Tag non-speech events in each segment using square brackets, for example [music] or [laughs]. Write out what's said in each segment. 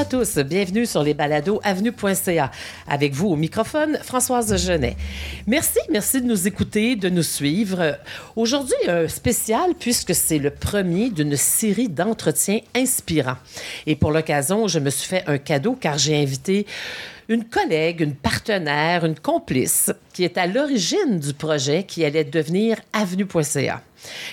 à tous, bienvenue sur les balados avenue.ca. Avec vous au microphone, Françoise Genet. Merci, merci de nous écouter, de nous suivre. Aujourd'hui, un spécial puisque c'est le premier d'une série d'entretiens inspirants. Et pour l'occasion, je me suis fait un cadeau car j'ai invité une collègue, une partenaire, une complice qui est à l'origine du projet qui allait devenir avenue.ca.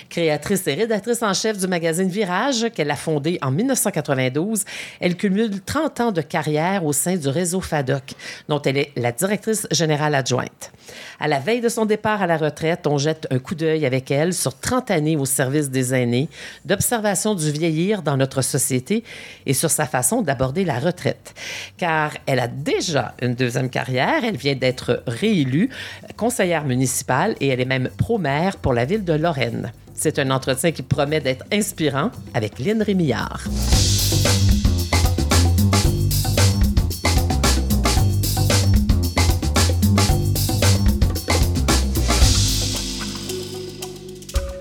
Créatrice et rédactrice en chef du magazine Virage, qu'elle a fondé en 1992, elle cumule 30 ans de carrière au sein du réseau FADOC, dont elle est la directrice générale adjointe. À la veille de son départ à la retraite, on jette un coup d'œil avec elle sur 30 années au service des aînés, d'observation du vieillir dans notre société et sur sa façon d'aborder la retraite. Car elle a déjà une deuxième carrière, elle vient d'être réélue conseillère municipale et elle est même pro-maire pour la ville de Lorraine. C'est un entretien qui promet d'être inspirant avec Lynn Rémillard.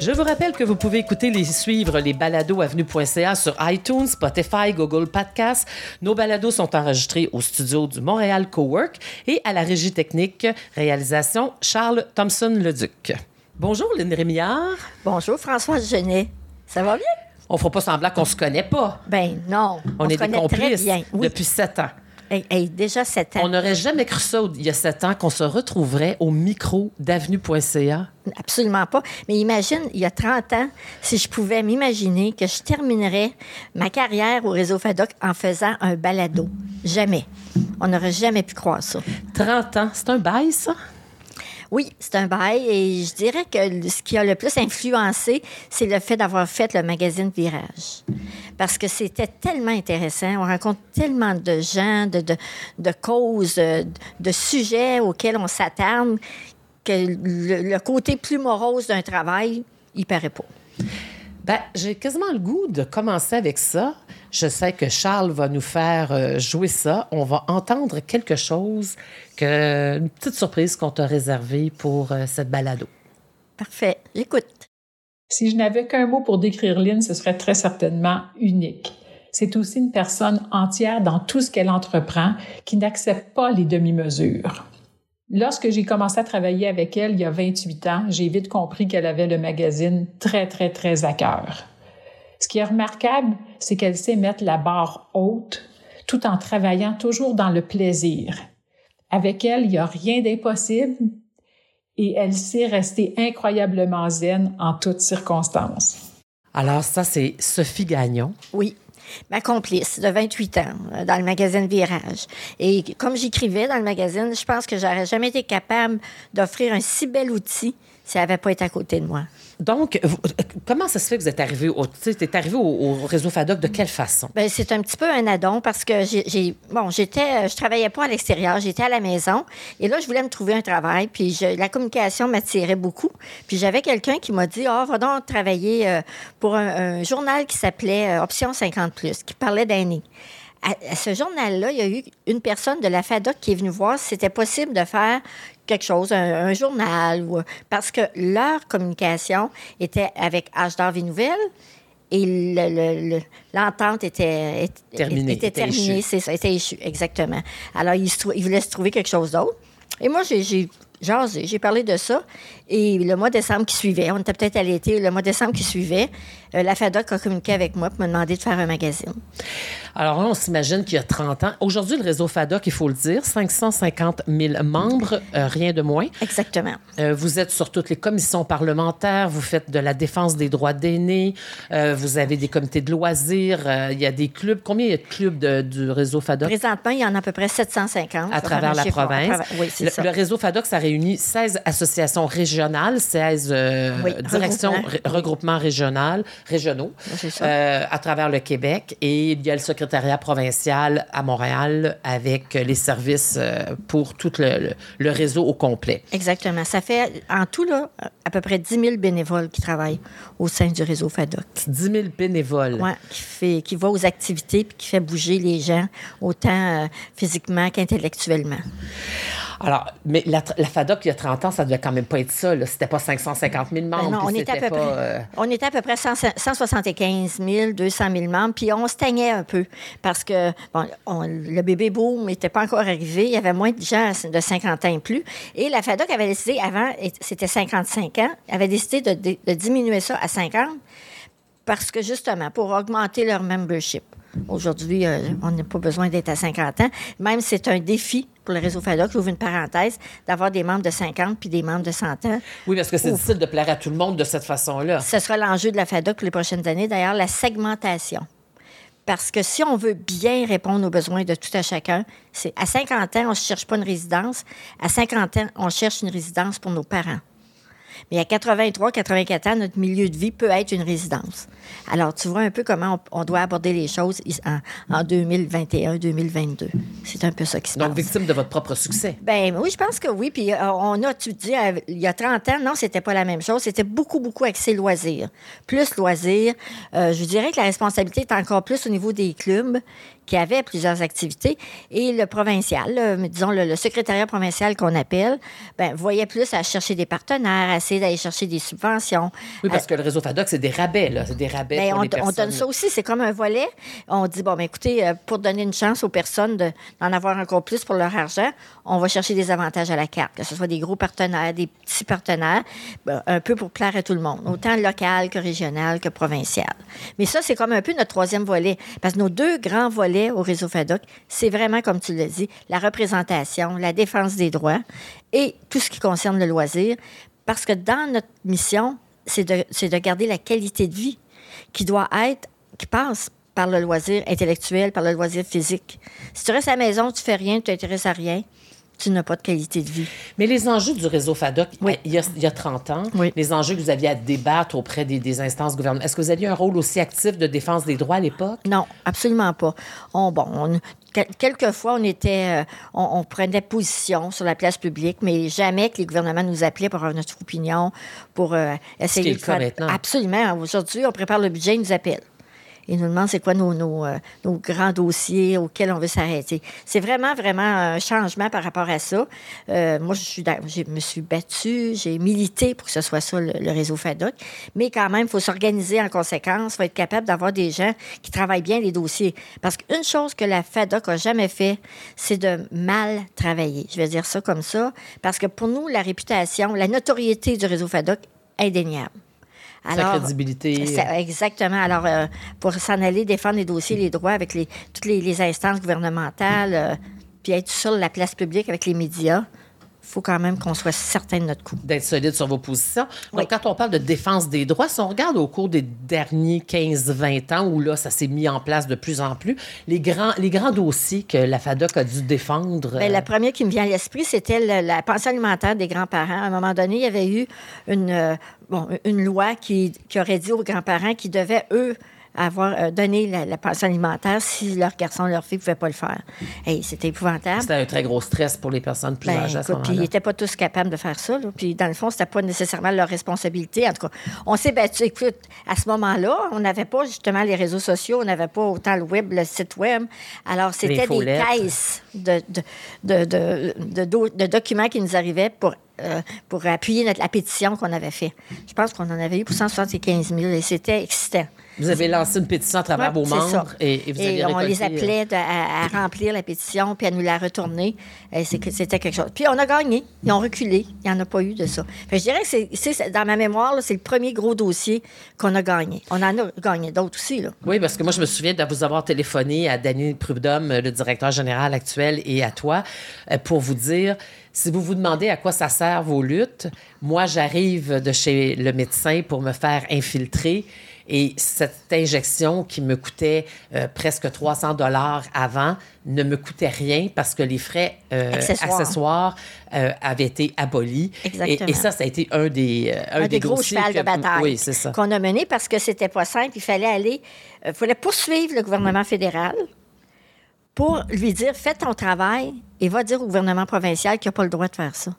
Je vous rappelle que vous pouvez écouter les suivre les balados avenue.ca sur iTunes, Spotify, Google Podcasts. Nos balados sont enregistrés au studio du Montréal Cowork et à la régie technique réalisation Charles Thompson-Leduc. Bonjour, Lynn Rémillard. Bonjour, Françoise Genet. Ça va bien? On ne fera pas semblant qu'on se connaît pas. Ben non. On, On, est se des complices bien. Oui. depuis sept ans. Hey, hey, déjà sept ans. On n'aurait jamais cru ça il y a sept ans qu'on se retrouverait au micro d'avenue.ca. Absolument pas. Mais imagine, il y a 30 ans, si je pouvais m'imaginer que je terminerais ma carrière au réseau FADOC en faisant un balado. Jamais. On n'aurait jamais pu croire ça. 30 ans, c'est un bail, ça? Oui, c'est un bail et je dirais que ce qui a le plus influencé, c'est le fait d'avoir fait le magazine Virage. Parce que c'était tellement intéressant. On rencontre tellement de gens, de, causes, de, de sujets auxquels on s'attarde que le, le côté plus morose d'un travail, il paraît pas. Ben, j'ai quasiment le goût de commencer avec ça. Je sais que Charles va nous faire euh, jouer ça. On va entendre quelque chose, que, une petite surprise qu'on t'a réservée pour euh, cette balado. Parfait. J'écoute. Si je n'avais qu'un mot pour décrire Lynn, ce serait très certainement unique. C'est aussi une personne entière dans tout ce qu'elle entreprend qui n'accepte pas les demi-mesures. Lorsque j'ai commencé à travailler avec elle il y a 28 ans, j'ai vite compris qu'elle avait le magazine très, très, très à cœur. Ce qui est remarquable, c'est qu'elle sait mettre la barre haute tout en travaillant toujours dans le plaisir. Avec elle, il n'y a rien d'impossible et elle sait rester incroyablement zen en toutes circonstances. Alors, ça, c'est Sophie Gagnon. Oui. Ma complice de 28 ans euh, dans le magazine Virage. Et comme j'écrivais dans le magazine, je pense que j'aurais jamais été capable d'offrir un si bel outil si elle n'avait pas été à côté de moi. Donc, vous- euh, comment ça se fait que vous êtes arrivé au, arrivé au, au réseau FADOC de quelle façon? Ben, c'est un petit peu un addon parce que j'ai, bon, j'étais, je travaillais pas à l'extérieur, j'étais à la maison et là je voulais me trouver un travail puis je- la communication m'attirait beaucoup. Puis j'avais quelqu'un qui m'a dit ah va donc travailler euh, pour un, un journal qui s'appelait euh, Option 50 plus qui parlait d'aînés. À, à ce journal-là, il y a eu une personne de la FADOC qui est venue voir si c'était possible de faire quelque chose, un, un journal, ou, parce que leur communication était avec H Vie Nouvelle et le- le- le- l'entente était, était, Terminée, était était terminée, échue. c'est ça, était échu, exactement. Alors, il, se trou- il voulait se trouver quelque chose d'autre. Et moi, j'ai- j'ai jasé, j'ai parlé de ça. Et le mois de décembre qui suivait, on était peut-être à l'été, le mois de décembre qui suivait, euh, la FADOC a communiqué avec moi pour me demander de faire un magazine. Alors là, on s'imagine qu'il y a 30 ans. Aujourd'hui, le réseau FADOC, il faut le dire, 550 000 membres, euh, rien de moins. Exactement. Euh, vous êtes sur toutes les commissions parlementaires, vous faites de la défense des droits d'aînés, euh, vous avez des comités de loisirs, euh, il y a des clubs. Combien il y a de clubs de- du réseau FADOC? Présentement, il y en a à peu près 750. à travers la province. Oui, c'est le, ça. le réseau FADOC, ça réunit 16 associations régionales, 16 euh, Oui, directions, regroupements. ré- regroupements régionales, régionaux à travers le Québec. Et il y a le secrétariat provincial à Montréal avec les services euh, pour tout le, le- le réseau au complet. Exactement. Ça fait en tout, là, à peu près 10 000 bénévoles qui travaillent au sein du réseau FADOC. 10 000 bénévoles. Ouais, qui, fait, qui va aux activités puis qui fait bouger les gens, autant euh, physiquement qu'intellectuellement. Alors, mais la, la, FADOC, il y a 30 ans, ça devait quand même pas être ça. C'était pas 550 000 membres. Ben non, on était, à peu pas, près, euh... on était à peu près 100, 175 000, 200 000 membres, puis on stagnait un peu parce que bon, on, le bébé boom n'était pas encore arrivé. Il y avait moins de gens de 50 ans et plus. Et la FADOC avait décidé, avant, c'était 55 ans, avait décidé de, de, de diminuer ça à 50 parce que justement, pour augmenter leur membership. Aujourd'hui, euh, on n'a pas besoin d'être à 50 ans. Même c'est un défi pour le réseau FADOC, j'ouvre une parenthèse, d'avoir des membres de 50 puis des membres de 100 ans. Oui, parce que c'est difficile de plaire à tout le monde de cette façon-là. Ce sera l'enjeu de la FADOC pour les prochaines années. D'ailleurs, la segmentation. Parce que si on veut bien répondre aux besoins de tout à chacun, c'est à 50 ans, on ne cherche pas une résidence. À 50 ans, on cherche une résidence pour nos parents. Mais à 83, 84 ans, notre milieu de vie peut être une résidence. Alors, tu vois un peu comment on, on doit aborder les choses en, en 2021, 2022. C'est un peu ça qui se Donc, passe. victime de votre propre succès. Ben oui, je pense que oui. Puis euh, on a, tu dis, il y a 30 ans, non, c'était pas la même chose. C'était beaucoup, beaucoup axé loisirs. Plus loisirs. Euh, je dirais que la responsabilité est encore plus au niveau des clubs qui avaient plusieurs activités. Et le provincial, le, disons le, le, secrétariat provincial qu'on appelle, ben, voyait plus à chercher des partenaires, à essayer d'aller chercher des subventions. Oui, parce que le réseau FADOC, c'est des rabais, là. C'est des rabais ben, pour on, les personnes. on donne ça aussi, c'est comme un volet. On dit, bon, ben, écoutez, pour donner une chance aux personnes d'en avoir encore plus pour leur argent, on va chercher des avantages à la carte, que ce soit des gros partenaires, des petits partenaires, ben, un peu pour plaire à tout le monde, autant local que régional que provincial. Mais ça, c'est comme un peu notre troisième volet, parce que nos deux grands volets au réseau FADOC, c'est vraiment, comme tu l'as dit, la représentation, la défense des droits et tout ce qui concerne le loisir, parce que dans notre mission, c'est de, de garder la qualité de vie qui doit être, qui passe par le loisir intellectuel, par le loisir physique. Si tu restes à la maison, tu fais rien, tu t'intéresses à rien, tu n'as pas de qualité de vie. Mais les enjeux du réseau FADOC, Oui. il, y a, il y a 30 ans, Oui. les enjeux que vous aviez à débattre auprès des, des instances gouvernementales, est-ce que vous aviez un rôle aussi actif de défense des droits à l'époque? Non, absolument pas. On, bon, on, quel- quelquefois, on était, euh, on, on prenait position sur la place publique, mais jamais que les gouvernements nous appelaient pour avoir notre opinion, pour euh, essayer le cas maintenant. Absolument. Aujourd'hui, on prépare le budget, ils nous appellent. Ils nous demandent c'est quoi euh, nos grands dossiers auxquels on veut s'arrêter? C'est vraiment, vraiment un changement par rapport à ça. Euh, moi, je, me suis battue, j'ai milité pour que ce soit ça, le, le réseau FADOC. Mais quand même, il faut s'organiser en conséquence. Il faut être capable d'avoir des gens qui travaillent bien les dossiers. Parce qu'une chose que la FADOC a jamais fait, c'est de mal travailler. Je vais dire ça comme ça. Parce que pour nous, la réputation, la notoriété du réseau FADOC, indéniable. Sa crédibilité. Ça- exactement. Alors, euh, pour s'en aller défendre les dossiers, les droits avec les, toutes les, les instances gouvernementales, euh, puis être sur la place publique avec les médias, faut quand même qu'on soit certain de notre coup. d'être solide sur vos positions. Donc, Oui. quand on parle de défense des droits, si on regarde au cours des derniers 15-20 ans, où là, ça s'est mis en place de plus en plus, les grands, les grands dossiers que la FADOC a dû défendre. Bien, euh, la première qui me vient à l'esprit, c'était la pension alimentaire des grands-parents. À un moment donné, il y avait eu une, euh, bon, une loi qui, qui aurait dit aux grands-parents qu'ils devaient, eux, avoir euh, donné la, la pension alimentaire si leur garçon, leur fille ne pouvaient pas le faire. Hey, c'était épouvantable. C'était un très gros stress pour les personnes plus Ben, âgées à ce puis ils n'étaient pas tous capables de faire ça. là. Puis dans le fond, c'était pas nécessairement leur responsabilité. En tout cas, on s'est battu. Écoute, à ce moment-là, on n'avait pas justement les réseaux sociaux, on n'avait pas autant le web, le site web. Alors, c'était des caisses de, de, de, de documents qui nous arrivaient pour, euh, pour appuyer notre, la pétition qu'on avait faite. Je pense qu'on en avait eu pour 175 000 et c'était excitant. Vous avez lancé une pétition à travers Ouais, vos membres et, et vous avez on récolté, les euh, appelait de- à, à remplir la pétition puis à nous la retourner. Et C'était quelque chose. Puis on a gagné. Ils ont reculé. Il n'y en a pas eu de ça. Fait je dirais que c'est- dans ma mémoire, c'est le premier gros dossier qu'on a gagné. On en a gagné d'autres aussi. Là. Oui, parce que moi, je me souviens de vous avoir téléphoné à Danny Prudhomme, le directeur général actuel, et à toi, euh, pour vous dire si vous vous demandez à quoi ça sert vos luttes, moi, j'arrive de chez le médecin pour me faire infiltrer. Et cette injection qui me coûtait euh, presque 300 dollars avant ne me coûtait rien parce que les frais euh, Accessoires. accessoires, euh, avaient été abolis. Exactement. et ça, ça a été un des, un un des, gros chevals de bataille Oui, qu'on a mené parce que c'était pas simple. Il fallait aller, il fallait poursuivre le gouvernement fédéral pour lui dire fais ton travail et va dire au gouvernement provincial qu'il n'a pas le droit de faire ça.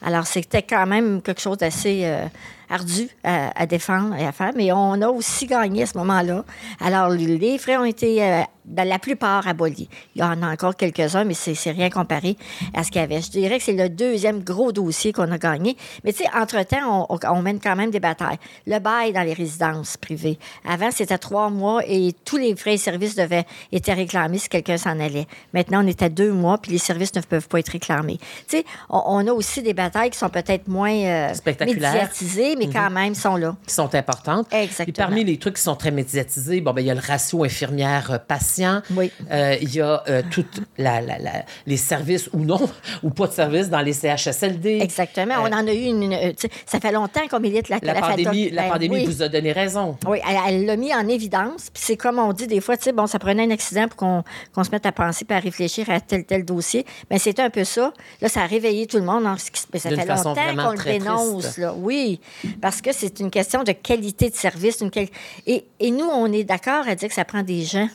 Alors, c'était quand même quelque chose d'assez euh, ardu à, défendre et à faire, mais on a aussi gagné à ce moment-là. Alors, les frais ont été euh, dans la plupart abolis. Il y en a encore quelques-uns, mais c'est c'est rien comparé à ce qu'il y avait. Je dirais que c'est le deuxième gros dossier qu'on a gagné. Mais tu sais, entre-temps, on, on mène quand même des batailles. Le bail dans les résidences privées. Avant, c'était trois mois et tous les frais et services devaient être réclamés si quelqu'un s'en allait. Maintenant, on est à deux mois, puis les services ne peuvent pas être réclamés. Tu sais, on, on a aussi des batailles qui sont peut-être moins euh, médiatisées, mais quand même sont là. qui sont importantes. Exactement. Et parmi les trucs qui sont très médiatisés, bon, ben, il y a le ratio infirmière-patient. Oui. Euh, il y a euh, toutes la- la- la- les services ou non, [laughs] ou pas de services dans les CHSLD. Exactement. Euh, on en a eu une. euh, ça fait longtemps qu'on milite la, La, la pandémie, la Ben pandémie oui. vous a donné raison. Oui, elle l'a mis en évidence. Puis c'est comme on dit des fois, tu sais, bon, ça prenait un accident pour qu'on qu'on se mette à penser puis à réfléchir à tel tel dossier. Mais c'était un peu ça. Là, ça a réveillé tout le monde. en ce qui se- ben, ça fait longtemps qu'on le dénonce, là. Oui, parce que c'est une question de qualité de service. Une quali- et, et nous, on est d'accord à dire que ça prend des gens.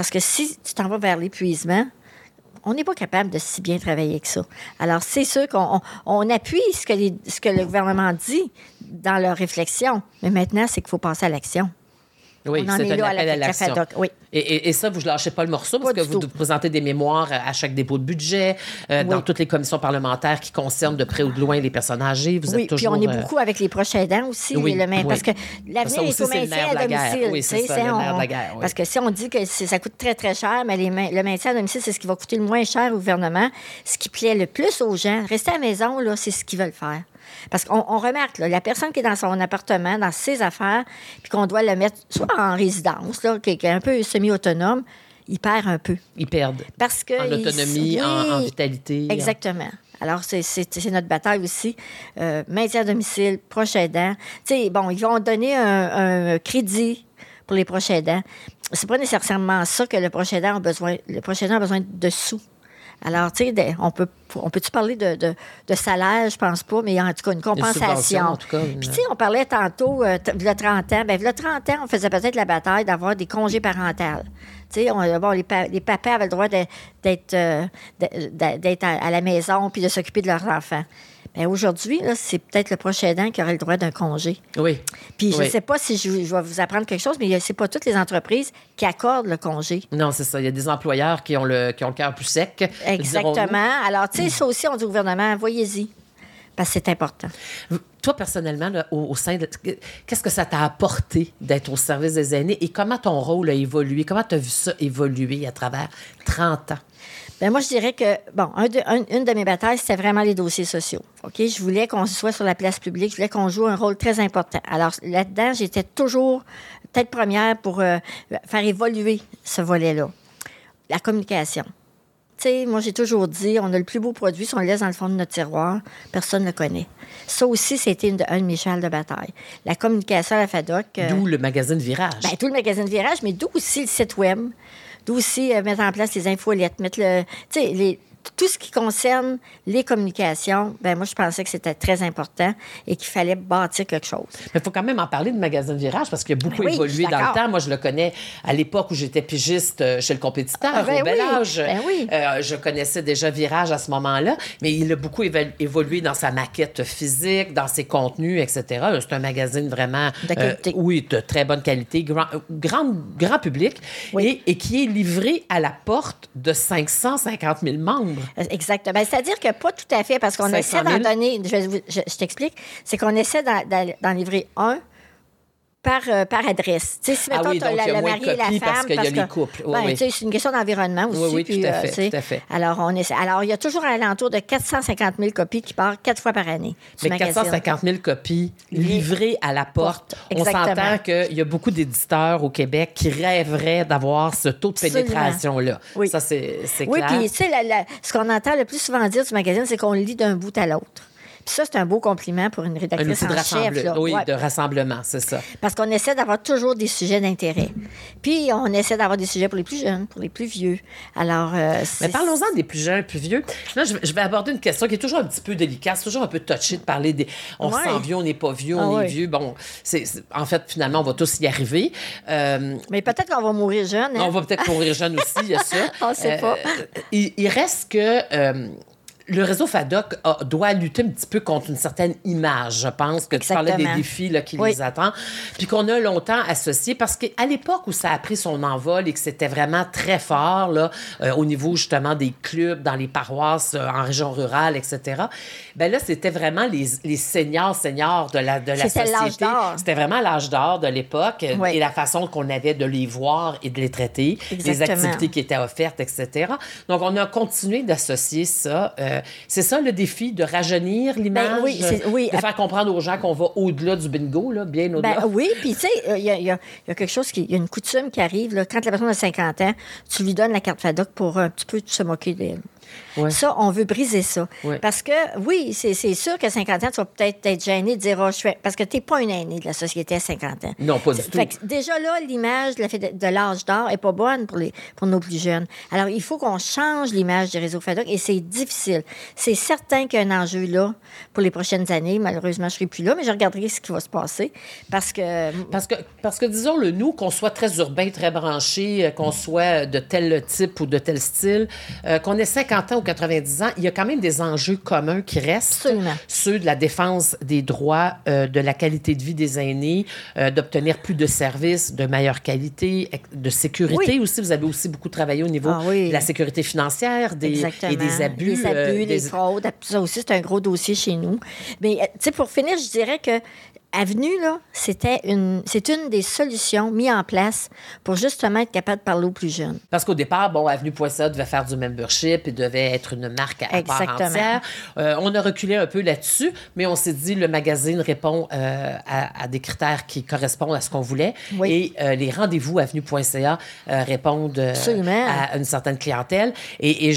Parce que si tu t'en vas vers l'épuisement, on n'est pas capable de si bien travailler que ça. Alors, c'est sûr qu'on on, on appuie ce que, ce que le gouvernement dit dans leur réflexion. Mais maintenant, c'est qu'il faut passer à l'action. Oui, c'est est un là appel la à l'action. FADOC, oui. Et, et- et ça, vous ne lâchez pas le morceau parce Pas que vous tout. présentez des mémoires à chaque dépôt de budget, euh, dans toutes les commissions parlementaires qui concernent de près ou de loin les personnes âgées. Vous oui, êtes puis on est euh, beaucoup avec les proches aidants aussi, oui, parce que l'avenir est au maintien à la domicile. C'est ça, le nerf de la guerre. Parce que si on dit que ça coûte très, très cher, mais les le maintien à domicile, c'est ce qui va coûter le moins cher au gouvernement. Ce qui plaît le plus aux gens, rester à la maison, là, c'est ce qu'ils veulent faire. Parce qu'on on remarque, là, la personne qui est dans son appartement, dans ses affaires, puis qu'on doit le mettre soit en résidence, là, qui, est un peu semi-autonome, il perd un peu. Ils perdent Parce que en il- autonomie, en, vitalité. en- Exactement. Alors, c'est- c'est c'est notre bataille aussi. Euh, maintien à domicile, proche aidant. Tu sais, bon, ils vont donner un, un crédit pour les proches aidants. C'est pas nécessairement ça que le proche aidant a besoin. Le proche aidant a besoin de sous. Alors, tu sais, on peut, on peut-tu parler de, de, de salaire? Je pense pas, mais en tout cas, une compensation. en tout cas, une- Puis, tu sais, on parlait tantôt, euh, t- v'là 30 ans. Bien, v'là 30 ans, on faisait peut-être la bataille d'avoir des congés parentaux. Tu sais, on- bon, les, pa- les papas avaient le droit d'être euh, d'être à, à la maison puis de s'occuper de leurs enfants. Bien, aujourd'hui, c'est peut-être le prochain aidant qui aurait le droit d'un congé. Oui. Puis je ne Oui. sais pas si je, je vais vous apprendre quelque chose, mais c'est pas toutes les entreprises qui accordent le congé. Non, c'est ça. Il y a des employeurs qui ont le, qui ont le cœur plus sec. Exactement. Alors, tu sais, ça aussi, on dit au gouvernement, voyez-y. Parce que c'est important. Toi, personnellement, là, au, au sein de. Qu'est-ce que ça t'a apporté d'être au service des aînés et comment ton rôle a évolué? Comment tu as vu ça évoluer à travers 30 ans? Bien, moi, je dirais que, bon, un de- un- une de mes batailles, c'était vraiment les dossiers sociaux. OK? Je voulais qu'on soit sur la place publique. Je voulais qu'on joue un rôle très important. Alors, là-dedans, j'étais toujours tête première pour euh, faire évoluer ce volet-là. La communication. Tu sais, moi, j'ai toujours dit, on a le plus beau produit, si on le laisse dans le fond de notre tiroir, personne ne le connaît. Ça aussi, c'était une de- un de mes châles de bataille. La communication à la FADOC. euh, D'où le magazine Virage. ben, tout le magazine Virage, mais d'où aussi le site web, d'où aussi euh, mettre en place les infolettes, mettre le. Les- tout ce qui concerne les communications, ben moi, je pensais que c'était très important et qu'il fallait bâtir quelque chose. Mais il faut quand même en parler de Magazine Virage parce qu'il a beaucoup Ben oui, évolué dans le temps. Moi, je le connais à l'époque où j'étais pigiste euh, chez le compétiteur, Ah, ben au bel oui, âge. ben oui. Euh, je connaissais déjà Virage à ce moment-là, mais il a beaucoup évolué dans sa maquette physique, dans ses contenus, etc. C'est un magazine vraiment... De qualité. euh, oui, de très bonne qualité, grand, euh, grand, grand public, et qui est livré à la porte de 550 000 membres. Exactement. Ben, C'est-à-dire que pas tout à fait, parce qu'on 500 essaie 000. d'en donner. Je, je- je t'explique. C'est qu'on essaie d'en livrer un par, euh, par adresse. Tu sais, si, Ah mettons, oui, donc la, le mari et la femme. parce qu'il y a les couples. Oui, ben, oui. C'est une question d'environnement aussi. Oui, oui, tout puis, à euh, fait, tout à fait. Alors, on essaie. Alors, il y a toujours un alentour de 450 000 copies qui partent quatre fois par année. Mais magazine. 450 000 copies livrées à la porte. On s'entend qu'il y a beaucoup d'éditeurs au Québec qui rêveraient d'avoir ce taux de pénétration-là. Oui. Ça, c'est c'est Oui, clair. puis tu sais, la- la- ce qu'on entend le plus souvent dire du magazine, c'est qu'on le lit d'un bout à l'autre. Puis ça, c'est un beau compliment pour une Un rédactrice de, en chef. là. oui, Ouais. de rassemblement, c'est ça. Parce qu'on essaie d'avoir toujours des sujets d'intérêt. Puis on essaie d'avoir des sujets pour les plus jeunes, pour les plus vieux. Alors, euh, Mais parlons-en des plus jeunes, plus vieux. Là, je, vais aborder une question qui est toujours un petit peu délicate. C'est toujours un peu touché de parler des. On Ouais. se sent vieux, on n'est pas vieux, Ah on est ouais. vieux. Bon, c'est en fait, finalement, on va tous y arriver. Euh, Mais peut-être qu'on va mourir jeune. hein? On va peut-être mourir jeune aussi, il y a ça. [laughs] On sait pas. il, il reste que euh, le réseau FADOC a- doit lutter un petit peu contre une certaine image, je pense, que tu parlais des défis là, qui Oui. les attendent, puis qu'on a longtemps associé, parce qu'à l'époque où ça a pris son envol et que c'était vraiment très fort là, euh, au niveau justement des clubs, dans les paroisses, euh, en région rurale, etc., ben là, c'était vraiment les, les seniors, seniors de la, de la C'était l'âge société. d'or. C'était vraiment l'âge d'or de l'époque euh, Oui. et la façon qu'on avait de les voir et de les traiter, les activités qui étaient offertes, etc. Donc, on a continué d'associer ça. Euh, c'est ça le défi, de rajeunir l'image, Ben oui, c'est- oui. de faire comprendre aux gens qu'on va au-delà du bingo, là, bien au-delà. Ben oui, puis tu sais, il y, a- il y a il y a quelque chose qui. Il y a une coutume qui arrive, là, quand la personne a 50 ans, tu lui donnes la carte FADOC pour un petit peu se moquer d'elle. Ouais. Ça, on veut briser ça. Ouais. Parce que, oui, c'est sûr qu'à 50 ans, tu vas peut-être être gêné de dire, oh, je fais. Parce que tu n'es pas une aînée de la société à 50 ans. Non, pas du Fait tout. que déjà là, l'image de l'âge d'or n'est pas bonne pour, les, pour nos plus jeunes. Alors, il faut qu'on change l'image du réseau FADOC et c'est difficile. C'est certain qu'il y a un enjeu là pour les prochaines années. Malheureusement, je ne serai plus là, mais je regarderai ce qui va se passer. Parce que Parce que, parce que disons-le, nous, qu'on soit très urbain, très branché, euh, qu'on soit de tel type ou de tel style, euh, qu'on ait 50 ans ou 90 ans, il y a quand même des enjeux communs qui restent. Absolument. Ceux de la défense des droits, euh, de la qualité de vie des aînés, euh, d'obtenir plus de services de meilleure qualité, de sécurité Oui. aussi. Vous avez aussi beaucoup travaillé au niveau Ah oui. de la sécurité financière des, Exactement. et des abus. Les abus, euh, les des- fraudes. Ça aussi, c'est un gros dossier chez nous. Mais, euh, tu sais, pour finir, je dirais que Avenue, là, c'était une, c'est une des solutions mises en place pour justement être capable de parler aux plus jeunes. Parce qu'au départ, bon, Avenue.ca devait faire du membership et devait être une marque à part Exactement. entière. Euh, on a reculé un peu là-dessus, mais on s'est dit le magazine répond euh, à, à des critères qui correspondent à ce qu'on voulait. Oui. Et euh, les rendez-vous Avenue.ca répondent à une certaine clientèle. Et,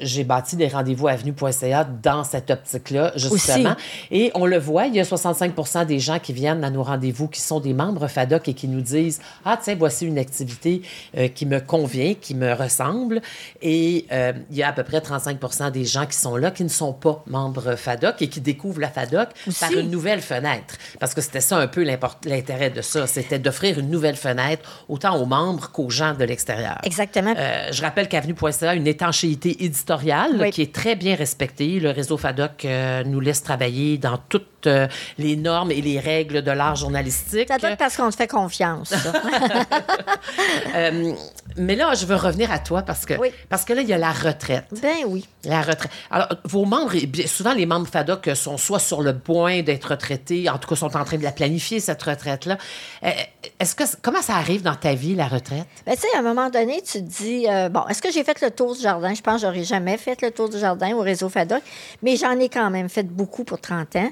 j'ai bâti des rendez-vous Avenue.ca dans cette optique-là, justement. Et on le voit, il y a 65 des gens qui viennent à nos rendez-vous qui sont des membres FADOC et qui nous disent Ah, tiens, voici une activité euh, qui me convient, qui me ressemble. Et euh, il y a à peu près 35 des gens qui sont là qui ne sont pas membres FADOC et qui découvrent la FADOC Aussi. par une nouvelle fenêtre. Parce que c'était ça un peu l'intérêt de ça c'était d'offrir une nouvelle fenêtre autant aux membres qu'aux gens de l'extérieur. Exactement. Euh, je rappelle qu'Avenue.ca a une étanchéité éditoriale Oui. qui est très bien respectée. Le réseau FADOC nous laisse travailler dans toutes euh, les normes et les règles de l'art journalistique. Ça doit être parce qu'on te fait confiance. [laughs] Euh, mais là, je veux revenir à toi parce que, Oui. parce que là, il y a la retraite. ben oui. La retraite. Alors, vos membres, souvent les membres FADOC sont soit sur le point d'être retraités, en tout cas sont en train de la planifier, cette retraite-là. Euh, Est-ce que, comment ça arrive dans ta vie, la retraite? Ben, tu sais, à un moment donné, tu te dis, euh, bon, est-ce que j'ai fait le tour du jardin? Je pense que j'aurais jamais fait le tour du jardin au réseau FADOC, mais j'en ai quand même fait beaucoup pour 30 ans.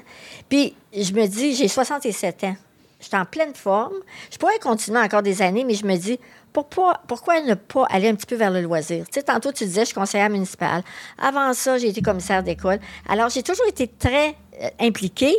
Puis, je me dis, j'ai 67 ans. Je suis en pleine forme. Je pourrais continuer encore des années, mais je me dis, pourquoi, pourquoi ne pas aller un petit peu vers le loisir? Tu sais, tantôt, tu disais, je suis conseillère municipale. Avant ça, j'ai été commissaire d'école. Alors, j'ai toujours été très euh, impliquée,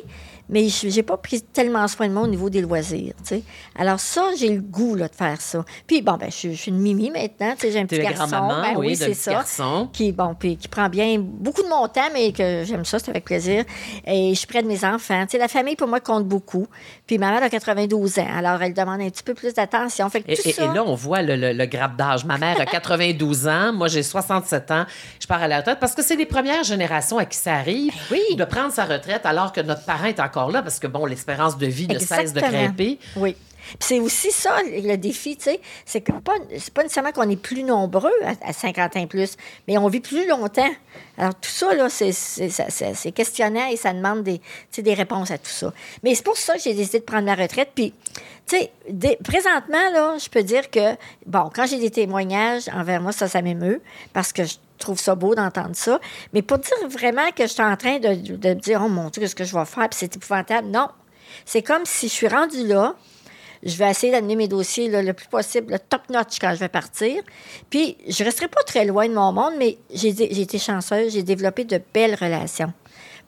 mais je n'ai pas pris tellement soin de moi au niveau des loisirs. tu sais. Alors, ça, j'ai le goût là, de faire ça. Puis, bon, ben, je, je suis une mimi maintenant. tu sais, J'ai un petit garçon. Ben oui, oui, c'est ça. garçon. Qui, bon, puis qui prend bien beaucoup de mon temps, mais que j'aime ça, c'est avec plaisir. Et je suis près de mes enfants. Tu sais, la famille, pour moi, compte beaucoup. Puis ma mère a 92 ans. Alors, elle demande un petit peu plus d'attention. Fait que Et, tout et- ça... et là, on voit le, le, le grappe d'âge. Ma mère a [laughs] 92 ans, moi j'ai 67 ans. Je pars à la retraite parce que c'est les premières générations à qui ça arrive Ben oui. de prendre sa retraite alors que notre parent est encore là parce que, bon, l'espérance de vie ne cesse de Exactement. grimper. Oui. Puis c'est aussi ça, le défi, tu sais, c'est que pas, c'est pas nécessairement qu'on est plus nombreux à, à 50 ans plus, mais on vit plus longtemps. Alors, tout ça, là, c'est, c'est, questionnant et ça demande des, tu sais, des réponses à tout ça. Mais c'est pour ça que j'ai décidé de prendre ma retraite. Puis, tu sais, présentement, là, je peux dire que, bon, quand j'ai des témoignages envers moi, ça, ça m'émeut parce que je trouve ça beau d'entendre ça. Mais pour dire vraiment que je suis en train de, de dire, oh mon Dieu, qu'est-ce que je vais faire, puis c'est épouvantable. Non. C'est comme si je suis rendue là, je vais essayer d'amener mes dossiers le plus possible, le top notch quand je vais partir. Puis, je ne resterai pas très loin de mon monde, mais j'ai été chanceuse, j'ai développé de belles relations.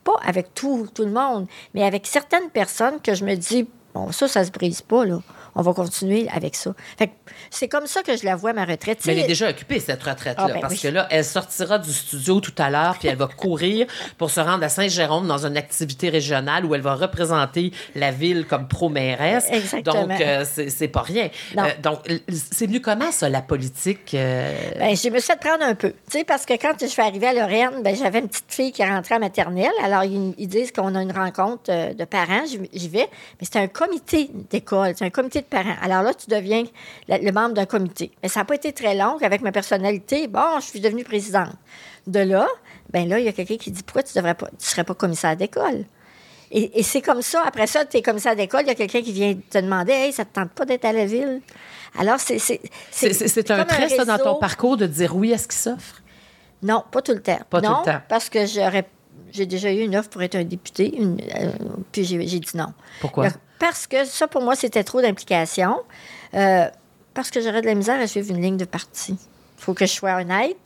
Pas avec tout, tout le monde, mais avec certaines personnes que je me dis, bon, ça, ça se brise pas, là. On va continuer avec ça. Fait que c'est comme ça que je la vois, ma retraite. Mais elle est déjà occupée, cette retraite-là, Ah, ben parce oui. que là, elle sortira du studio tout à l'heure, puis elle va courir pour se rendre à Saint-Jérôme dans une activité régionale où elle va représenter la ville comme pro-mairesse. Exactement. Donc, euh, c'est pas rien. Euh, donc, c'est venu comment, ça, la politique? euh, Ben, je me suis fait prendre un peu. Tu sais, parce que quand je suis arrivée à Lorraine, ben, j'avais une petite fille qui rentrait à maternelle. Alors, ils, ils disent qu'on a une rencontre de parents. J'y j'y vais. Mais c'est un comité d'école. C'est un comité de parents. Alors là, tu deviens le membre d'un comité. Mais ça n'a pas été très long. Avec ma personnalité, bon, je suis devenue présidente. De là, ben là, il y a quelqu'un qui dit Pourquoi tu ne serais pas commissaire d'école? Et, et c'est comme ça. Après ça, tu es commissaire d'école, il y a quelqu'un qui vient te demander Hey, ça ne te tente pas d'être à la ville? Alors, c'est. C'est un trait, ça, dans ton parcours, de dire oui à ce qui s'offre? Non, pas tout le temps. Pas tout le temps. parce que j'aurais, j'ai déjà eu une offre pour être un député, une- euh, puis j'ai dit non. Pourquoi? Parce que ça, pour moi, c'était trop d'implication. Euh, parce que j'aurais de la misère à suivre une ligne de parti. Il faut que je sois honnête.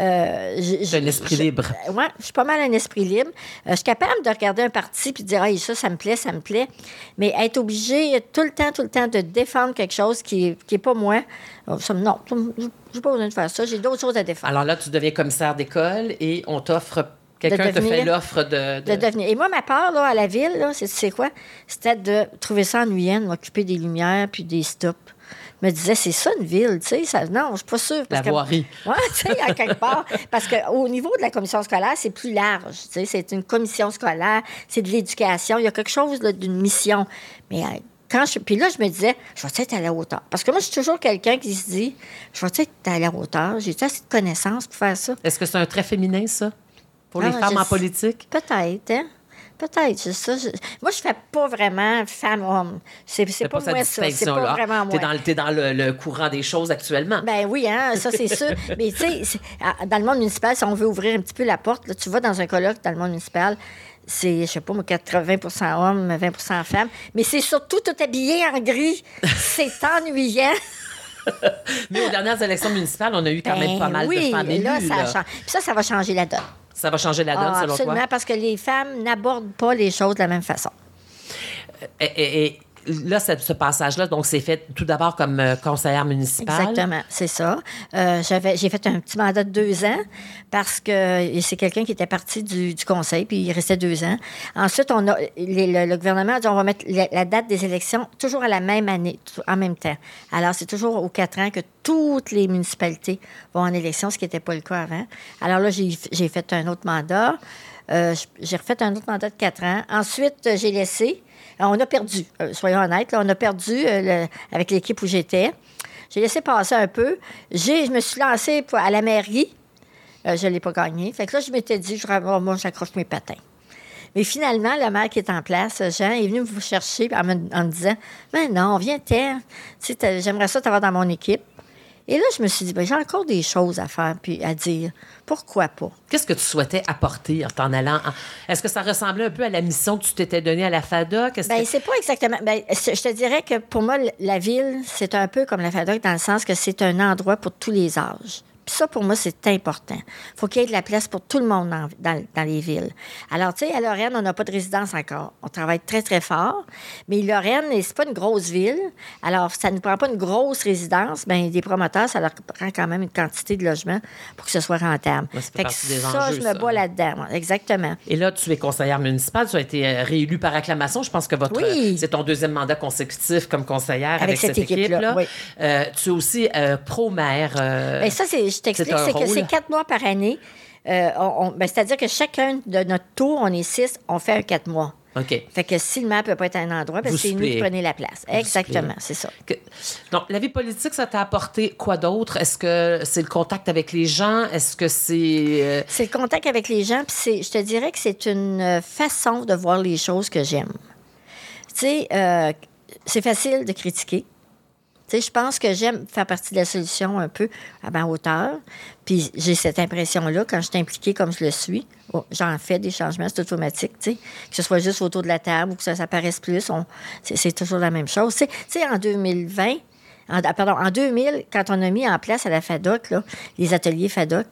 Euh, j- T'as j- l'esprit je- libre. Oui, je suis pas mal un esprit libre. Euh, je suis capable de regarder un parti puis de dire, hey, ça, ça me plaît, ça me plaît. Mais être obligé tout le temps, tout le temps de défendre quelque chose qui n'est qui est pas moi, ça non, me- j'ai pas besoin de faire ça. J'ai d'autres choses à défendre. Alors là, tu deviens commissaire d'école et on t'offre... Quelqu'un te fait l'offre de... de devenir. Et moi, ma part là, à la ville, là, c'est, tu sais quoi? C'était de trouver ça ennuyant, de m'occuper des lumières puis des stops. Je me disais, c'est ça une ville, tu sais? Ça, non, je suis pas sûre. La que- voirie. [laughs] Oui, tu sais, à quelque part. Parce qu'au niveau de la commission scolaire, c'est plus large. Tu sais, c'est une commission scolaire, c'est de l'éducation. Il y a quelque chose là, d'une mission. Mais euh, quand je. Puis là, je me disais, je vais être à la hauteur? Parce que moi, je suis toujours quelqu'un qui se dit, je vais être à la hauteur? J'ai assez de connaissances pour faire ça? Est-ce que c'est un trait féminin, ça? Pour les Non, femmes en politique? Peut-être, hein? Peut-être, c'est ça. je- Moi, je fais pas vraiment femme-homme. C'est, pas, moi, ça. C'est pas vraiment moi. T'es dans, le- t'es dans le, le courant des choses actuellement. Ben oui, hein, ça c'est sûr. [laughs] Mais tu sais, dans le monde municipal, si on veut ouvrir un petit peu la porte, là, tu vas dans un colloque dans le monde municipal, c'est, je sais pas, moi, 80% hommes, 20% femmes. Mais c'est surtout tout habillé en gris. C'est [laughs] ennuyant. Mais aux dernières élections municipales, on a eu quand même Ben pas mal oui, de femmes élues. là, ça, là. Puis ça, ça va changer la donne. Ça va changer la donne, Ah, selon absolument, toi? parce que les femmes n'abordent pas les choses de la même façon. Et- et là, ce, passage-là, donc, c'est fait tout d'abord comme euh, conseillère municipale. Exactement, c'est ça. Euh, j'avais, j'ai fait un petit mandat de deux ans parce que et c'est quelqu'un qui était parti du, conseil, puis il restait deux ans. Ensuite, on a, le, gouvernement a dit on va mettre la, date des élections toujours à la même année, en même temps. Alors, c'est toujours aux quatre ans que toutes les municipalités vont en élection, ce qui n'était pas le cas avant. Alors là, j'ai, fait un autre mandat. Euh, j'ai refait un autre mandat de quatre ans. Ensuite, euh, j'ai laissé. On a perdu, euh, soyons honnêtes, on a perdu euh, avec l'équipe où j'étais. J'ai laissé passer un peu. Je me suis lancée à la mairie. Euh, je ne l'ai pas gagné. Fait que là, je m'étais dit, je, moi, j'accroche mes patins. Mais finalement, le maire qui est en place, Jean, est venu me chercher en me, disant Mais non, viens t'en. Tu sais, t'as- j'aimerais ça t'avoir dans mon équipe. Et là, je me suis dit, ben, j'ai encore des choses à faire puis à dire. Pourquoi pas? Qu'est-ce que tu souhaitais apporter en t'en allant? en- Est-ce que ça ressemblait un peu à la mission que tu t'étais donnée à la FADA? Qu'est-ce Ben, que- c'est pas exactement. Ben, je je te dirais que pour moi, la ville, c'est un peu comme la FADOC dans le sens que c'est un endroit pour tous les âges. Puis ça, pour moi, c'est important. faut qu'il y ait de la place pour tout le monde dans, dans- dans les villes. Alors, tu sais, à Lorraine, on n'a pas de résidence encore. On travaille très, très fort. Mais Lorraine, c'est pas une grosse ville. Alors, ça ne prend pas une grosse résidence. Bien, des promoteurs, ça leur prend quand même une quantité de logements pour que ce soit rentable. Ouais, ça fait fait que partie des ça, enjeux, je me bats là-dedans. Exactement. Et là, tu es conseillère municipale, tu as été euh, réélue par acclamation. Je pense que votre Oui. c'est ton deuxième mandat consécutif comme conseillère avec, Avec cette équipe-là, équipe-là. oui. Euh, tu es aussi euh, pro-maire. euh, Bien, ça, c'est, je t'explique, c'est que c'est quatre mois par année. Euh, ben, c'est-à-dire que chacun de notre tour, on est six, on fait un quatre mois. OK. Fait que si le maire ne peut pas être à un endroit, ben, c'est nous qui prenez la place. Vous Exactement, c'est ça. Que- Donc, la vie politique, ça t'a apporté quoi d'autre? Est-ce que c'est le contact avec les gens? Est-ce que c'est... euh, C'est le contact avec les gens, puis c'est- je te dirais que c'est une euh, façon de voir les choses que j'aime. Tu sais, euh, c'est facile de critiquer. Sais, je pense que j'aime faire partie de la solution un peu à ma hauteur. Puis j'ai cette impression-là quand je suis impliquée comme je le suis. Oh, J'en fais des changements, c'est automatique, tu sais. Que ce soit juste autour de la table ou que ça, ça paraisse plus, c'est toujours la même chose. Tu sais- en 2020, en, ah, pardon, en 2000, quand on a mis en place à la FADOC, les ateliers FADOC,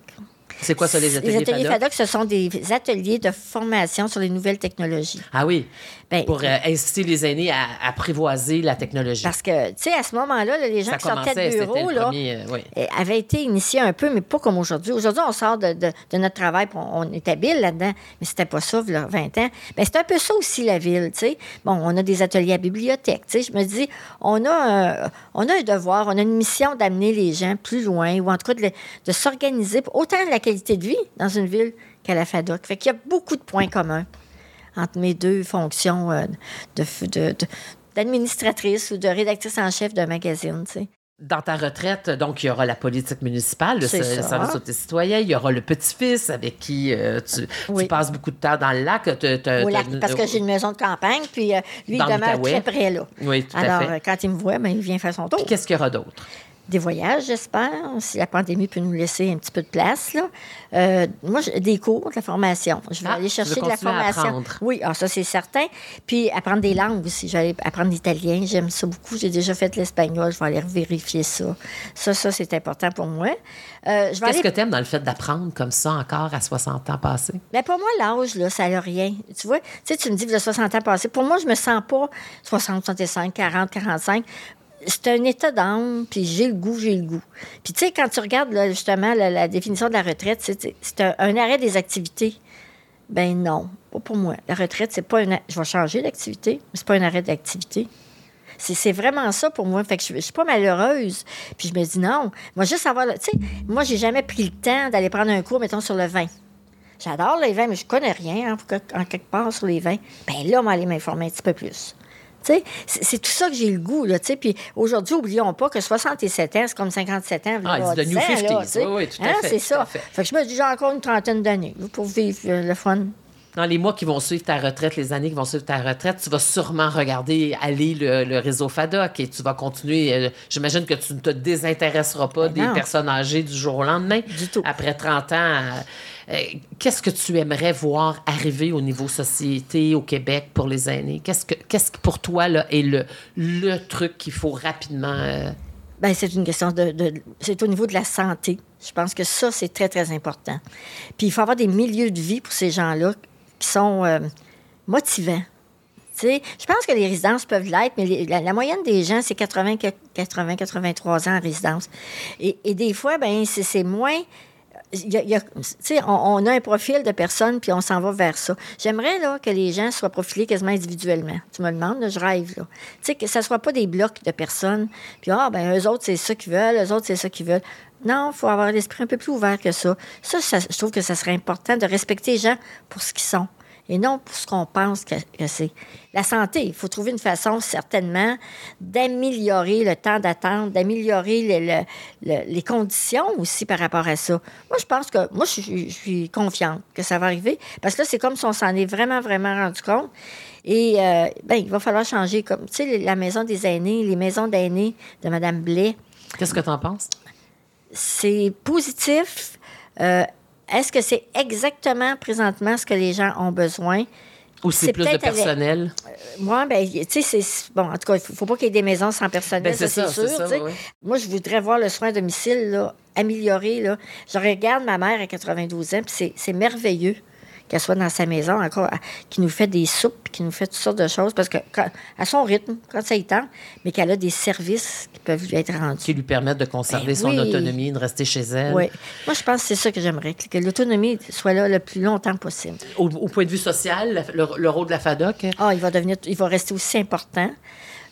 C'est quoi ça, les ateliers, les ateliers FADOC? FADOC? ce sont des ateliers de formation sur les nouvelles technologies. Ah oui. Ben, pour euh, inciter les aînés à apprivoiser la technologie. Parce que, tu sais, à ce moment-là, là, les gens ça qui sortaient de bureau, là, premier, euh, oui. euh, avaient été initiés un peu, mais pas comme aujourd'hui. Aujourd'hui, on sort de, de- de notre travail, on, on est habile là-dedans, mais c'était pas ça, il 20 ans. Ben, c'est un peu ça aussi, la ville, tu sais. Bon, on a des ateliers à bibliothèque, tu sais. Je me dis, on a, un, on a un devoir, on a une mission d'amener les gens plus loin, ou en tout cas de, de s'organiser pour autant la qualité de vie dans une ville qu'à la FADOC. Fait qu'il y a beaucoup de points communs entre mes deux fonctions euh, de, de- de- d'administratrice ou de rédactrice en chef d'un magazine, tu sais. Dans ta retraite, donc, il y aura la politique municipale, le service aux citoyens, il y aura le petit-fils avec qui euh, tu, passes beaucoup de temps dans le lac. te- te- Au lac, te- parce que j'ai une maison de campagne, puis euh, lui, Dans il demeure très près, là. Oui, tout à Alors, fait. euh, quand il me voit, ben, il vient faire son tour. Puis qu'est-ce qu'il y aura d'autre? Des voyages, j'espère, si la pandémie peut nous laisser un petit peu de place. Là. Euh, moi, des cours, de la formation. Je vais Ah, aller chercher de la formation. Oui, ah, ça, c'est certain. Puis apprendre des langues aussi. Je vais aller apprendre l'italien. J'aime ça beaucoup. J'ai déjà fait l'espagnol. Je vais aller vérifier ça. Ça, ça, c'est important pour moi. Euh, Qu'est-ce aller que tu aimes dans le fait d'apprendre comme ça encore à 60 ans passés? Mais pour moi, l'âge, là, ça n'a rien. Tu vois, tu sais, tu me dis, avez 60 ans passés. Pour moi, je me sens pas 60, 65, 40, 45. C'est un état d'âme, puis j'ai le goût, j'ai le goût. Puis tu sais, quand tu regardes justement la, définition de la retraite, c'est un, arrêt des activités. Ben non, pas pour moi. La retraite, c'est pas un... Je vais changer d'activité, mais c'est pas un arrêt d'activité. C'est vraiment ça pour moi. Fait que je, suis pas malheureuse. Puis je me dis non. Moi, juste avoir. Tu sais, moi, j'ai jamais pris le temps d'aller prendre un cours, mettons, sur le vin. J'adore les vins, mais je connais rien hein, en quelque part sur les vins. Ben là, on va aller m'informer un petit peu plus. C'est c'est tout ça que j'ai le goût, là. Puis aujourd'hui, oublions pas que 67 ans, c'est comme 57 ans. Ah, 10 new ans, là, 50s. tu sais. Oui, oui, tout à Hein, fait, C'est ça. fait. Fait que je me dis, j'ai encore une trentaine d'années pour vivre euh, le fun. Dans les mois qui vont suivre ta retraite, les années qui vont suivre ta retraite, tu vas sûrement regarder aller le, le réseau FADOC et tu vas continuer. euh, J'imagine que tu ne te désintéresseras pas Ben des non. personnes âgées du jour au lendemain. Du tout. Après 30 ans, euh, qu'est-ce que tu aimerais voir arriver au niveau société au Québec pour les aînés? Qu'est-ce que, qu'est-ce que pour toi là, est le, le truc qu'il faut rapidement. euh, Ben, c'est une question de, C'est au niveau de la santé. Je pense que ça, c'est très, très important. Puis il faut avoir des milieux de vie pour ces gens-là qui sont euh, motivants. Tu sais, je pense que les résidences peuvent l'être, mais la, moyenne des gens, c'est 80, 80, 83 ans en résidence. Et, et des fois, ben c'est c'est moins. On, a un profil de personnes, puis on s'en va vers ça. J'aimerais là, que les gens soient profilés quasiment individuellement. Tu me demandes, je rêve. Là. Que ça ne soit pas des blocs de personnes, puis ah, ben eux autres, c'est ça qu'ils veulent, eux autres, c'est ça qu'ils veulent. Non, il faut avoir l'esprit un peu plus ouvert que ça. Ça, ça, je trouve que ça serait important de respecter les gens pour ce qu'ils sont et non pour ce qu'on pense que, que c'est. La santé, il faut trouver une façon, certainement, d'améliorer le temps d'attente, d'améliorer le- le- le- les conditions aussi par rapport à ça. Moi, je pense que, moi, je, suis- je suis confiante que ça va arriver, parce que là, c'est comme si on s'en est vraiment, vraiment rendu compte. Et, euh, ben, il va falloir changer, comme, tu sais, la maison des aînés, les maisons d'aînés de Mme Blais, Qu'est-ce que tu en penses? c'est positif. Euh, Est-ce que c'est exactement présentement ce que les gens ont besoin? Ou c'est plus de personnel? Moi, ben, tu sais, c'est. Bon, en tout cas, il faut, faut pas qu'il y ait des maisons sans personnel, Ben, ça, c'est sûr. ça. Moi, je voudrais voir le soin à domicile là, amélioré. Là. Je regarde ma mère à 92 ans, puis c'est- c'est merveilleux qu'elle soit dans sa maison encore, qui nous fait des soupes, qui nous fait toutes sortes de choses, parce que quand- à son rythme, quand ça y tente, mais qu'elle a des services qui peuvent lui être rendus. Qui lui permettent de conserver Ben son oui. autonomie, de rester chez elle. Oui. Moi, je pense que c'est ça que j'aimerais, que l'autonomie soit là le plus longtemps possible. Au, au point de vue social, le, le rôle de la FADOC, Ah, il va devenir, il va rester aussi important.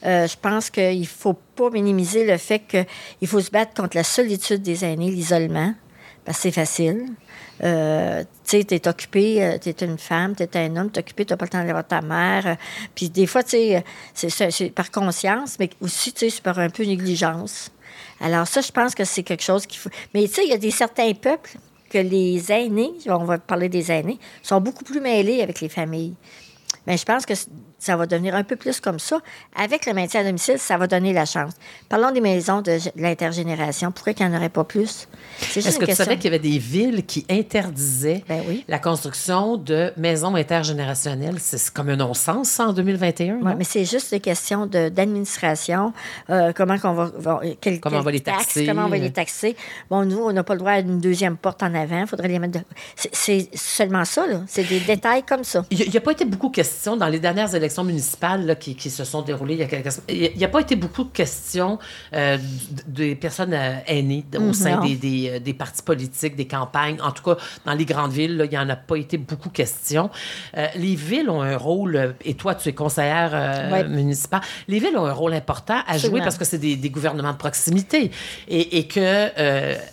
Euh, je pense qu'il ne faut pas minimiser le fait qu'il faut se battre contre la solitude des aînés, l'isolement, parce que c'est facile. Euh, tu sais, tu es occupé, tu es une femme, tu es un homme, tu es occupé, tu n'as pas le temps d'aller voir ta mère. euh, Puis des fois, tu sais, euh, c'est par conscience, mais aussi, tu sais, c'est par un peu négligence. Alors ça, je pense que c'est quelque chose qu'il faut... Mais tu sais, il y a des certains peuples que les aînés, on va parler des aînés, sont beaucoup plus mêlés avec les familles. Mais je pense que, ça va devenir un peu plus comme ça. Avec le maintien à domicile, ça va donner la chance. Parlons des maisons de, l'intergénération. Pourquoi qu'il n'y en aurait pas plus? C'est Est-ce que tu savais qu'il y avait des villes qui interdisaient ben oui. la construction de maisons intergénérationnelles? C'est comme un non-sens, en 2021. Oui, mais c'est juste une question d'administration. Euh, comment, on va, comment on va les taxer? comment on va les taxer? Bon, nous, on n'a pas le droit à une deuxième porte en avant. Il faudrait les mettre de... C'est seulement ça, là. C'est des détails comme ça. Il n'y a, pas été beaucoup de dans les dernières élections municipales qui, qui, se sont déroulées il y a quelques Il n'y a, pas été beaucoup de questions euh, des personnes euh, aînées au mm, sein des, des, euh, des, partis politiques, des campagnes. En tout cas, dans les grandes villes, là, il n'y en a pas été beaucoup de questions. les villes ont un rôle, et toi, tu es conseillère municipale, les villes ont un rôle important à jouer parce que c'est des, des, gouvernements de proximité et, et que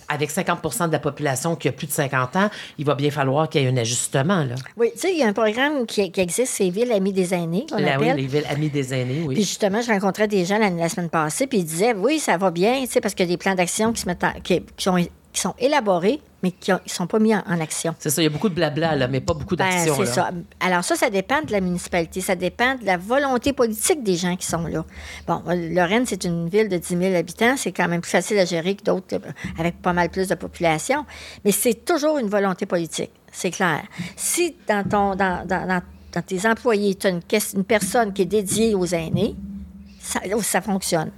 avec 50% de la population qui a plus de 50 ans, il va bien falloir qu'il y ait un ajustement. Là. Oui, tu sais, il y a un programme qui, qui existe, c'est Villes Amies des aînés. Là, oui, les Villes Amies des aînés, oui. Puis justement, je rencontrais des gens la, semaine passée, puis ils disaient, oui, ça va bien, tu sais, parce qu'il y a des plans d'action qui, se mettent qui, sont, qui sont élaborés, mais qui ne sont pas mis en, action. C'est ça, il y a beaucoup de blabla, là, mais pas beaucoup ben, d'action. c'est ça. Alors ça, ça dépend de la municipalité, ça dépend de la volonté politique des gens qui sont là. Bon, Lorraine, c'est une ville de 10 000 habitants, c'est quand même plus facile à gérer que d'autres euh, avec pas mal plus de population, mais c'est toujours une volonté politique, c'est clair. Si dans, ton, dans, dans, dans tes employés, tu as une, une, personne qui est dédiée aux aînés, ça, ça fonctionne.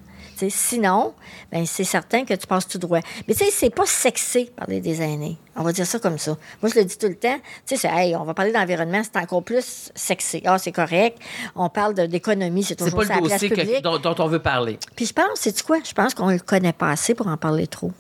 sinon, ben, c'est certain que tu passes tout droit. Mais tu sais, c'est pas sexy parler des aînés. On va dire ça comme ça. Moi, je le dis tout le temps. Tu sais, hey, on va parler d'environnement, c'est encore plus sexy. Ah, c'est correct. On parle d'économie, c'est toujours ça. C'est pas le dossier dont, dont, on veut parler. Puis je pense, c'est quoi? Je pense qu'on le connaît pas assez pour en parler trop.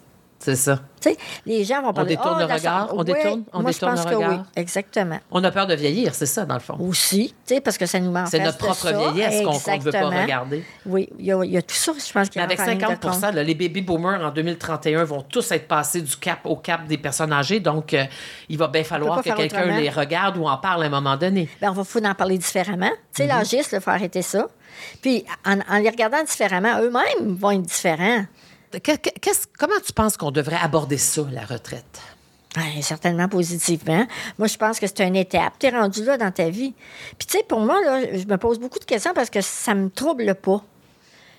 C'est ça. sais, les gens vont parler. On détourne oh, le regard. On détourne, on moi, détourne je pense le regard. Que oui, exactement. On a peur de vieillir, c'est ça, dans le fond. Aussi, parce que ça nous manque. C'est notre propre vieillesse qu'on ne veut pas regarder. Oui, il y, y, a tout ça, je pense qu'il y a Avec 50 là, les baby boomers en 2031 vont tous être passés du cap au cap des personnes âgées. Donc, euh, il va bien falloir que quelqu'un les regarde ou en parle à un moment donné. Bien, on va faut en parler différemment. Tu sais, mm -hmm. il faut arrêter ça. Puis, en, en les regardant différemment, eux-mêmes vont être différents comment tu penses qu'on devrait aborder ça, la retraite? Certainement positivement. Moi, je pense que c'est une étape. Tu es rendu là dans ta vie. Puis, tu sais, pour moi, là, je me pose beaucoup de questions parce que ça me trouble pas.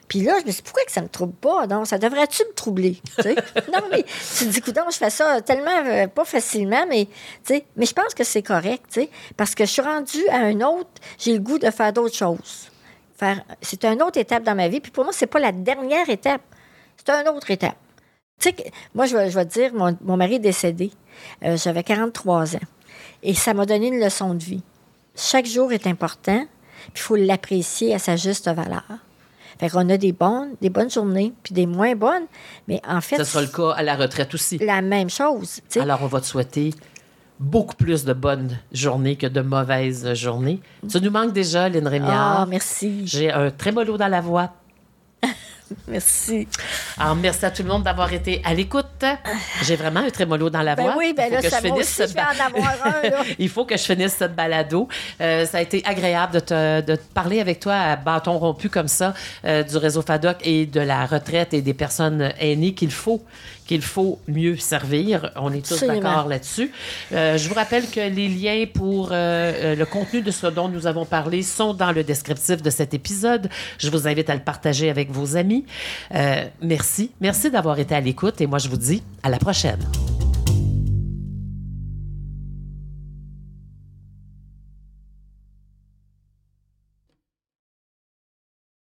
Puis là, je me suis dit, pourquoi que ça me trouble pas? Donc, ça devrait-tu me troubler? [laughs] non, mais tu te dis, écoute, je fais ça tellement euh, pas facilement, mais, mais je pense que c'est correct, sais, parce que je suis rendue à un autre, j'ai le goût de faire d'autres choses. Faire, c'est une autre étape dans ma vie. Puis pour moi, c'est pas la dernière étape. C'est une autre étape. Tu sais, moi, je vais, je vais te dire, mon, mari est décédé. Euh, j'avais 43 ans. Et ça m'a donné une leçon de vie. Chaque jour est important, puis il faut l'apprécier à sa juste valeur. Fait qu'on a des bonnes, des bonnes journées, puis des moins bonnes, mais en fait... Ce sera le cas à la retraite aussi. La même chose. Alors, on va te souhaiter beaucoup plus de bonnes journées que de mauvaises journées. Ça nous manque déjà, Lynn Rémiard. Ah, merci. J'ai un très mollo dans la voix. Merci. Alors, merci à tout le monde d'avoir été à l'écoute. J'ai vraiment un trémolo dans la ben voix. Oui, ben là, ça aussi, je vais en avoir un. Là. [laughs] Il faut que je finisse cette balado. Euh, ça a été agréable de te, de te, parler avec toi à bâton rompu comme ça euh, du réseau FADOC et de la retraite et des personnes aînées qu'il faut qu'il faut mieux servir. On est tous d'accord là-dessus. Euh, je vous rappelle que les liens pour euh, euh, le contenu de ce dont nous avons parlé sont dans le descriptif de cet épisode. Je vous invite à le partager avec vos amis. merci. Merci d'avoir été à l'écoute et moi, je vous dis à la prochaine.